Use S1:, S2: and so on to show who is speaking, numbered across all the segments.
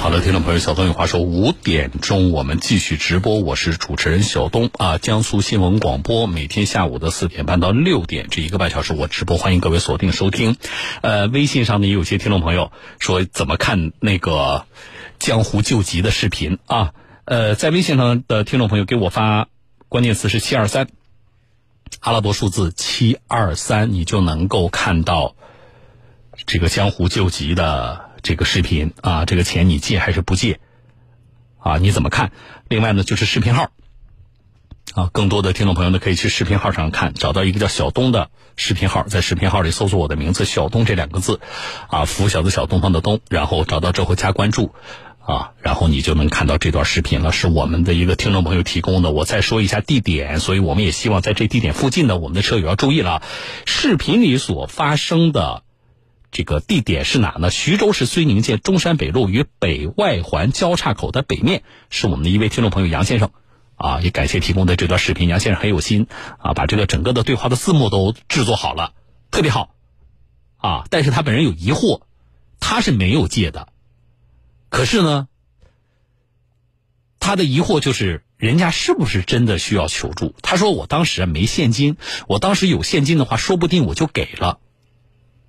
S1: 好的，听众朋友，小东有话说，五点钟我们继续直播，我是主持人小东啊。江苏新闻广播每天下午的四点半到六点这一个半小时我直播，欢迎各位锁定收听。呃，微信上呢也有些听众朋友说怎么看那个江湖救急的视频啊？呃，在微信上的听众朋友给我发关键词是七二三，阿拉伯数字七二三，你就能够看到这个江湖救急的。这个视频啊，这个钱你借还是不借？啊，你怎么看？另外呢，就是视频号啊，更多的听众朋友呢，可以去视频号上看，找到一个叫小东的视频号，在视频号里搜索我的名字“小东”这两个字，啊，拂晓的小东方的东，然后找到之后加关注，啊，然后你就能看到这段视频了，是我们的一个听众朋友提供的。我再说一下地点，所以我们也希望在这地点附近的我们的车友要注意了，视频里所发生的。这个地点是哪呢？徐州市睢宁县中山北路与北外环交叉口的北面，是我们的一位听众朋友杨先生，啊，也感谢提供的这段视频，杨先生很有心，啊，把这个整个的对话的字幕都制作好了，特别好，啊，但是他本人有疑惑，他是没有借的，可是呢，他的疑惑就是人家是不是真的需要求助？他说我当时没现金，我当时有现金的话，说不定我就给了，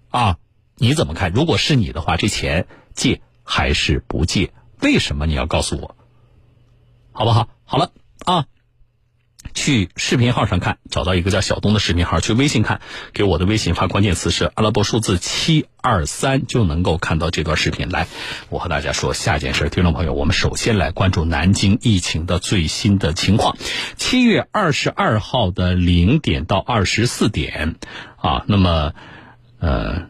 S1: 啊。你怎么看？如果是你的话，这钱借还是不借？为什么你要告诉我？好不好？好了啊，去视频号上看，找到一个叫小东的视频号，去微信看，给我的微信发关键词是阿拉伯数字七二三，就能够看到这段视频。来，我和大家说下一件事，听众朋友，我们首先来关注南京疫情的最新的情况。七月二十二号的零点到二十四点啊，那么呃。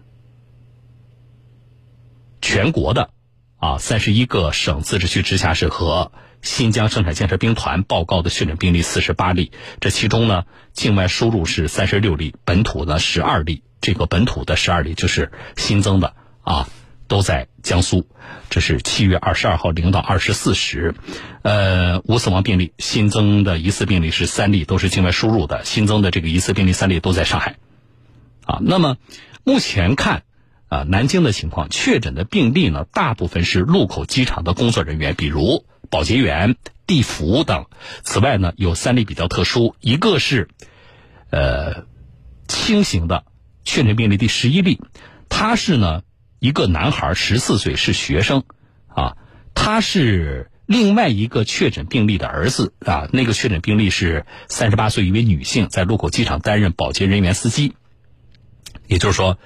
S1: 全国的啊，三十一个省、自治区、直辖市和新疆生产建设兵团报告的确诊病例四十八例，这其中呢，境外输入是三十六例，本土呢十二例。这个本土的十二例就是新增的啊，都在江苏。这是七月二十二号零到二十四时，呃，无死亡病例，新增的疑似病例是三例，都是境外输入的。新增的这个疑似病例三例都在上海，啊，那么目前看。啊，南京的情况，确诊的病例呢，大部分是禄口机场的工作人员，比如保洁员、地服等。此外呢，有三例比较特殊，一个是，呃，轻型的确诊病例第十一例，他是呢一个男孩，十四岁，是学生，啊，他是另外一个确诊病例的儿子啊，那个确诊病例是三十八岁一位女性，在禄口机场担任保洁人员司机，也就是说，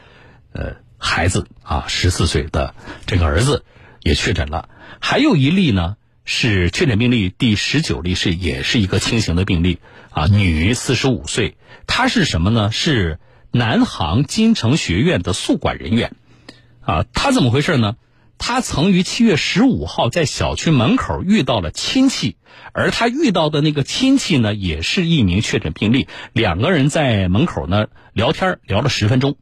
S1: 呃。孩子啊，十四岁的这个儿子也确诊了，还有一例呢是确诊病例第十九例，是也是一个轻型的病例啊，女，四十五岁，她是什么呢？是南航金城学院的宿管人员啊，她怎么回事呢？她曾于七月十五号在小区门口遇到了亲戚，而她遇到的那个亲戚呢，也是一名确诊病例，两个人在门口呢聊天聊了十分钟。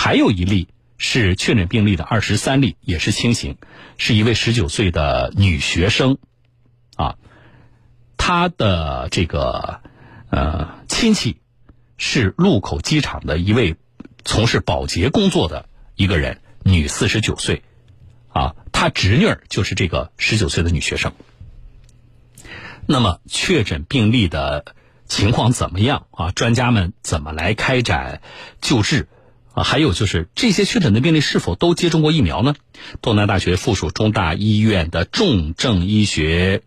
S1: 还有一例是确诊病例的二十三例，也是轻型，是一位十九岁的女学生，啊，她的这个呃亲戚是禄口机场的一位从事保洁工作的一个人，女，四十九岁，啊，她侄女儿就是这个十九岁的女学生。那么确诊病例的情况怎么样啊？专家们怎么来开展救治？还有就是这些确诊的病例是否都接种过疫苗呢？东南大学附属中大医院的重症医学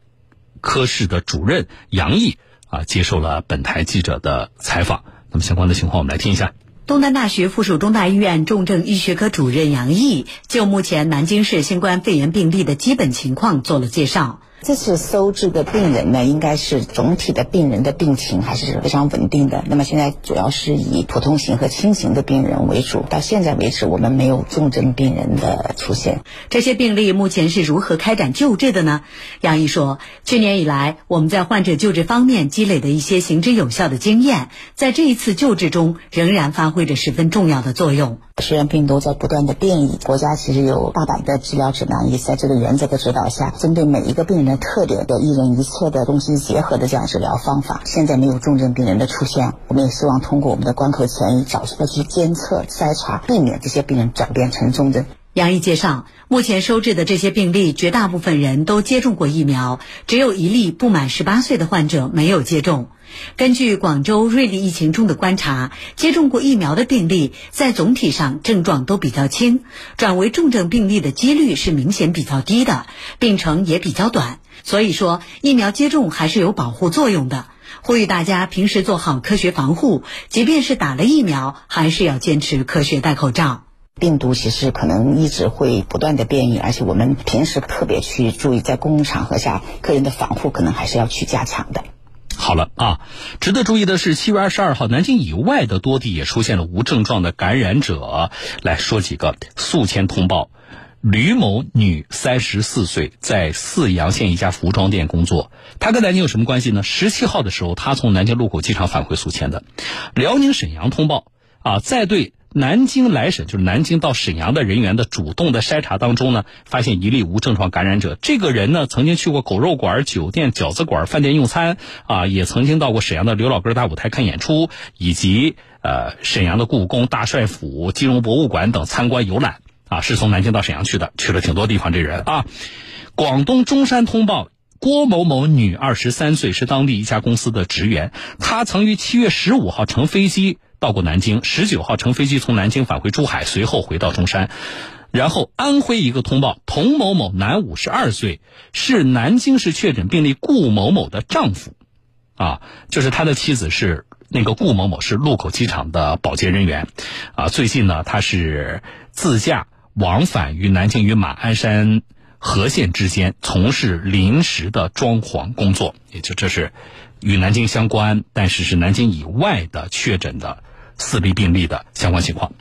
S1: 科室的主任杨毅啊，接受了本台记者的采访。那么相关的情况，我们来听一下。
S2: 东南大学附属中大医院重症医学科主任杨毅就目前南京市新冠肺炎病例的基本情况做了介绍。
S3: 这次收治的病人呢，应该是总体的病人的病情还是非常稳定的。那么现在主要是以普通型和轻型的病人为主。到现在为止，我们没有重症病人的出现。
S2: 这些病例目前是如何开展救治的呢？杨毅说，去年以来，我们在患者救治方面积累的一些行之有效的经验，在这一次救治中仍然发挥着十分重要的作用。
S3: 虽然病毒在不断的变异，国家其实有大胆的治疗指南，也在这个原则的指导下，针对每一个病人。特点的一人一策的东西结合的这样治疗方法，现在没有重症病人的出现，我们也希望通过我们的关口前移，早期的去监测筛查，避免这些病人转变成重症。
S2: 杨毅介绍，目前收治的这些病例，绝大部分人都接种过疫苗，只有一例不满十八岁的患者没有接种。根据广州瑞丽疫情中的观察，接种过疫苗的病例在总体上症状都比较轻，转为重症病例的几率是明显比较低的，病程也比较短。所以说，疫苗接种还是有保护作用的。呼吁大家平时做好科学防护，即便是打了疫苗，还是要坚持科学戴口罩。
S3: 病毒其实可能一直会不断的变异，而且我们平时特别去注意，在公共场合下个人的防护可能还是要去加强的。
S1: 好了啊，值得注意的是，七月二十二号，南京以外的多地也出现了无症状的感染者。来说几个宿迁通报：吕某，女，三十四岁，在泗阳县一家服装店工作。她跟南京有什么关系呢？十七号的时候，她从南京禄口机场返回宿迁的。辽宁沈阳通报啊，在对。南京来沈就是南京到沈阳的人员的主动的筛查当中呢，发现一例无症状感染者。这个人呢，曾经去过狗肉馆、酒店、饺子馆、饭店用餐，啊，也曾经到过沈阳的刘老根大舞台看演出，以及呃沈阳的故宫、大帅府、金融博物馆等参观游览，啊，是从南京到沈阳去的，去了挺多地方。这人啊，广东中山通报郭某某，女，二十三岁，是当地一家公司的职员，她曾于七月十五号乘飞机。到过南京，十九号乘飞机从南京返回珠海，随后回到中山。然后安徽一个通报，童某某，男，五十二岁，是南京市确诊病例顾某某的丈夫，啊，就是他的妻子是那个顾某某，是禄口机场的保洁人员，啊，最近呢，他是自驾往返于南京与马鞍山和县之间，从事临时的装潢工作，也就这是与南京相关，但是是南京以外的确诊的。四例病例的相关情况。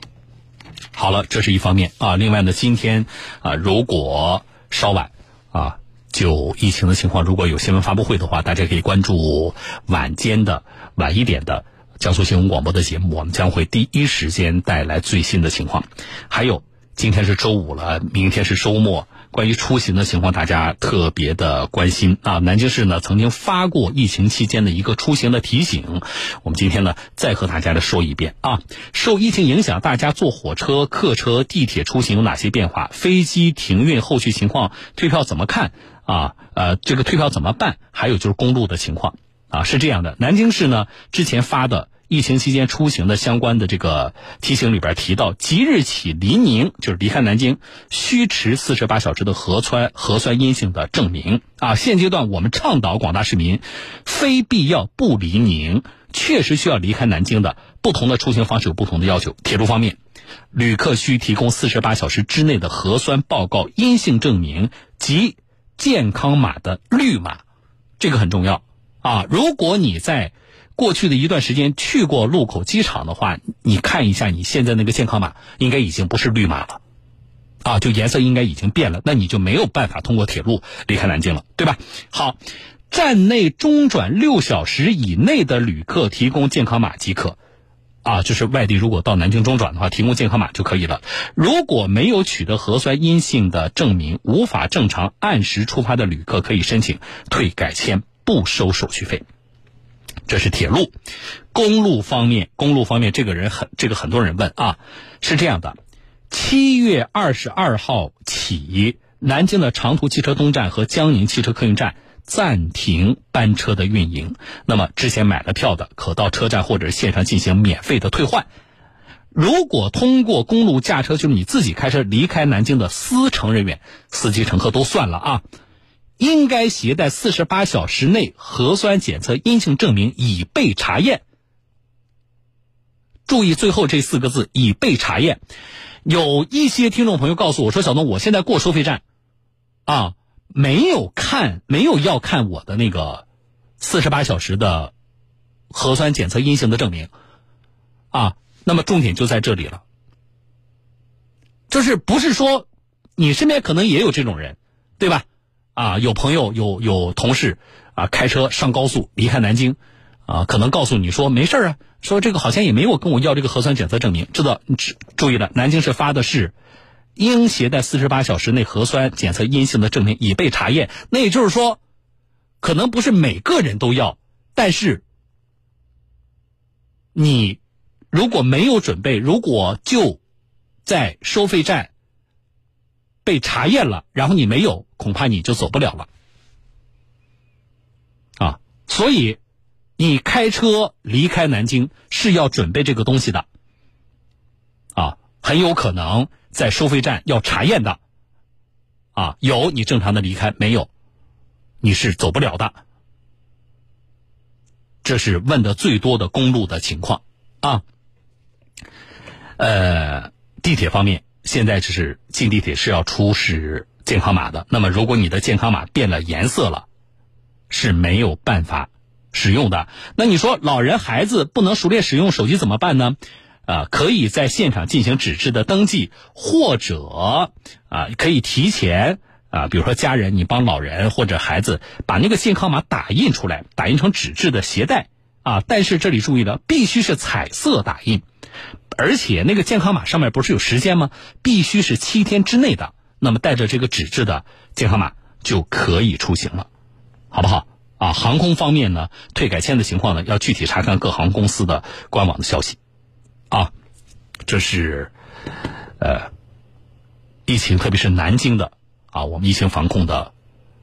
S1: 好了，这是一方面啊。另外呢，今天啊，如果稍晚啊，就疫情的情况，如果有新闻发布会的话，大家可以关注晚间的晚一点的江苏新闻广播的节目，我们将会第一时间带来最新的情况。还有，今天是周五了，明天是周末。关于出行的情况，大家特别的关心啊！南京市呢曾经发过疫情期间的一个出行的提醒，我们今天呢再和大家的说一遍啊。受疫情影响，大家坐火车、客车、地铁出行有哪些变化？飞机停运后续情况，退票怎么看啊？呃，这个退票怎么办？还有就是公路的情况啊，是这样的，南京市呢之前发的。疫情期间出行的相关的这个提醒里边提到，即日起离宁就是离开南京，需持四十八小时的核酸核酸阴性的证明啊。现阶段我们倡导广大市民，非必要不离宁，确实需要离开南京的，不同的出行方式有不同的要求。铁路方面，旅客需提供四十八小时之内的核酸报告阴性证明及健康码的绿码，这个很重要啊。如果你在过去的一段时间去过禄口机场的话，你看一下你现在那个健康码，应该已经不是绿码了，啊，就颜色应该已经变了，那你就没有办法通过铁路离开南京了，对吧？好，站内中转六小时以内的旅客提供健康码即可，啊，就是外地如果到南京中转的话，提供健康码就可以了。如果没有取得核酸阴性的证明，无法正常按时出发的旅客可以申请退改签，不收手续费。这是铁路，公路方面，公路方面，这个人很，这个很多人问啊，是这样的，七月二十二号起，南京的长途汽车东站和江宁汽车客运站暂停班车的运营。那么之前买了票的，可到车站或者线上进行免费的退换。如果通过公路驾车，就是你自己开车离开南京的司乘人员，司机乘客都算了啊。应该携带四十八小时内核酸检测阴性证明，已被查验。注意最后这四个字“已被查验”。有一些听众朋友告诉我说：“小东，我现在过收费站，啊，没有看，没有要看我的那个四十八小时的核酸检测阴性的证明，啊，那么重点就在这里了，就是不是说你身边可能也有这种人，对吧？”啊，有朋友有有同事啊，开车上高速离开南京，啊，可能告诉你说没事啊，说这个好像也没有跟我要这个核酸检测证明，知道？注意了，南京市发的是应携带四十八小时内核酸检测阴性的证明已被查验，那也就是说，可能不是每个人都要，但是你如果没有准备，如果就在收费站被查验了，然后你没有，恐怕你就走不了了。啊，所以你开车离开南京是要准备这个东西的。啊，很有可能在收费站要查验的。啊，有你正常的离开，没有，你是走不了的。这是问的最多的公路的情况啊。呃，地铁方面，现在就是进地铁是要出示健康码的。那么，如果你的健康码变了颜色了，是没有办法使用的。那你说，老人孩子不能熟练使用手机怎么办呢？啊，可以在现场进行纸质的登记，或者啊，可以提前啊，比如说家人，你帮老人或者孩子把那个健康码打印出来，打印成纸质的携带啊。但是这里注意了，必须是彩色打印。而且那个健康码上面不是有时间吗？必须是七天之内的。那么带着这个纸质的健康码就可以出行了，好不好？啊，航空方面呢，退改签的情况呢，要具体查看各航空公司的官网的消息。啊，这是呃疫情，特别是南京的啊，我们疫情防控的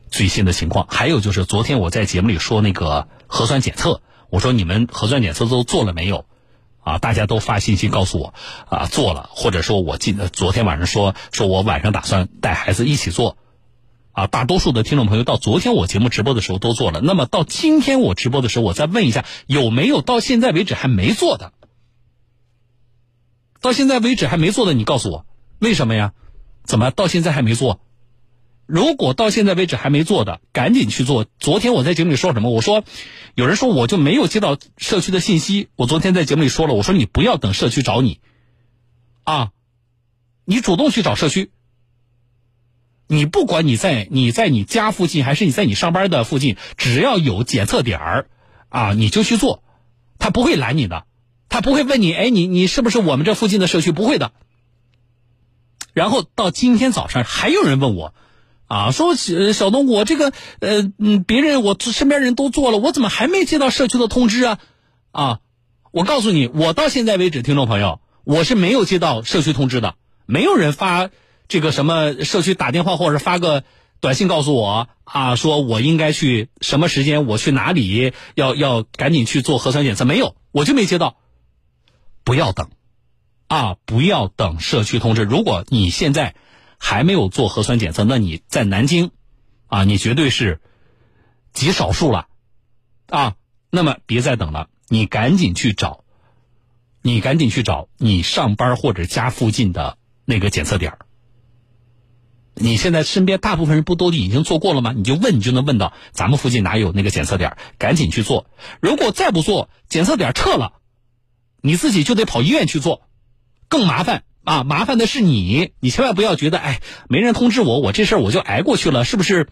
S1: 最新的情况。还有就是昨天我在节目里说那个核酸检测，我说你们核酸检测都做了没有？啊，大家都发信息告诉我，啊，做了，或者说我今昨天晚上说，说我晚上打算带孩子一起做，啊，大多数的听众朋友到昨天我节目直播的时候都做了，那么到今天我直播的时候，我再问一下，有没有到现在为止还没做的？到现在为止还没做的，你告诉我，为什么呀？怎么到现在还没做？如果到现在为止还没做的，赶紧去做。昨天我在节目里说什么？我说，有人说我就没有接到社区的信息。我昨天在节目里说了，我说你不要等社区找你，啊，你主动去找社区。你不管你在你在你家附近还是你在你上班的附近，只要有检测点儿，啊，你就去做，他不会拦你的，他不会问你，哎，你你是不是我们这附近的社区？不会的。然后到今天早上还有人问我。啊，说小东，我这个呃嗯，别人我身边人都做了，我怎么还没接到社区的通知啊？啊，我告诉你，我到现在为止，听众朋友，我是没有接到社区通知的，没有人发这个什么社区打电话或者发个短信告诉我啊，说我应该去什么时间，我去哪里，要要赶紧去做核酸检测，没有，我就没接到。不要等，啊，不要等社区通知。如果你现在。还没有做核酸检测，那你在南京，啊，你绝对是极少数了，啊，那么别再等了，你赶紧去找，你赶紧去找你上班或者家附近的那个检测点你现在身边大部分人不都已经做过了吗？你就问，你就能问到咱们附近哪有那个检测点赶紧去做。如果再不做，检测点撤了，你自己就得跑医院去做，更麻烦。啊，麻烦的是你，你千万不要觉得，哎，没人通知我，我这事儿我就挨过去了，是不是？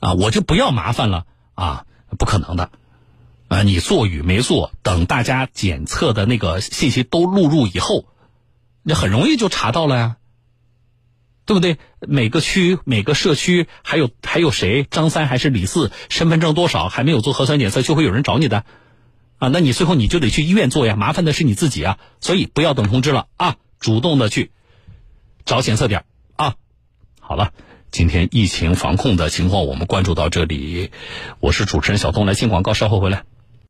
S1: 啊，我就不要麻烦了啊，不可能的，啊，你做与没做，等大家检测的那个信息都录入以后，那很容易就查到了呀，对不对？每个区、每个社区，还有还有谁，张三还是李四，身份证多少还没有做核酸检测，就会有人找你的。啊，那你最后你就得去医院做呀，麻烦的是你自己啊，所以不要等通知了啊，主动的去找检测点啊。好了，今天疫情防控的情况我们关注到这里，我是主持人小东，来进广告，稍后回来。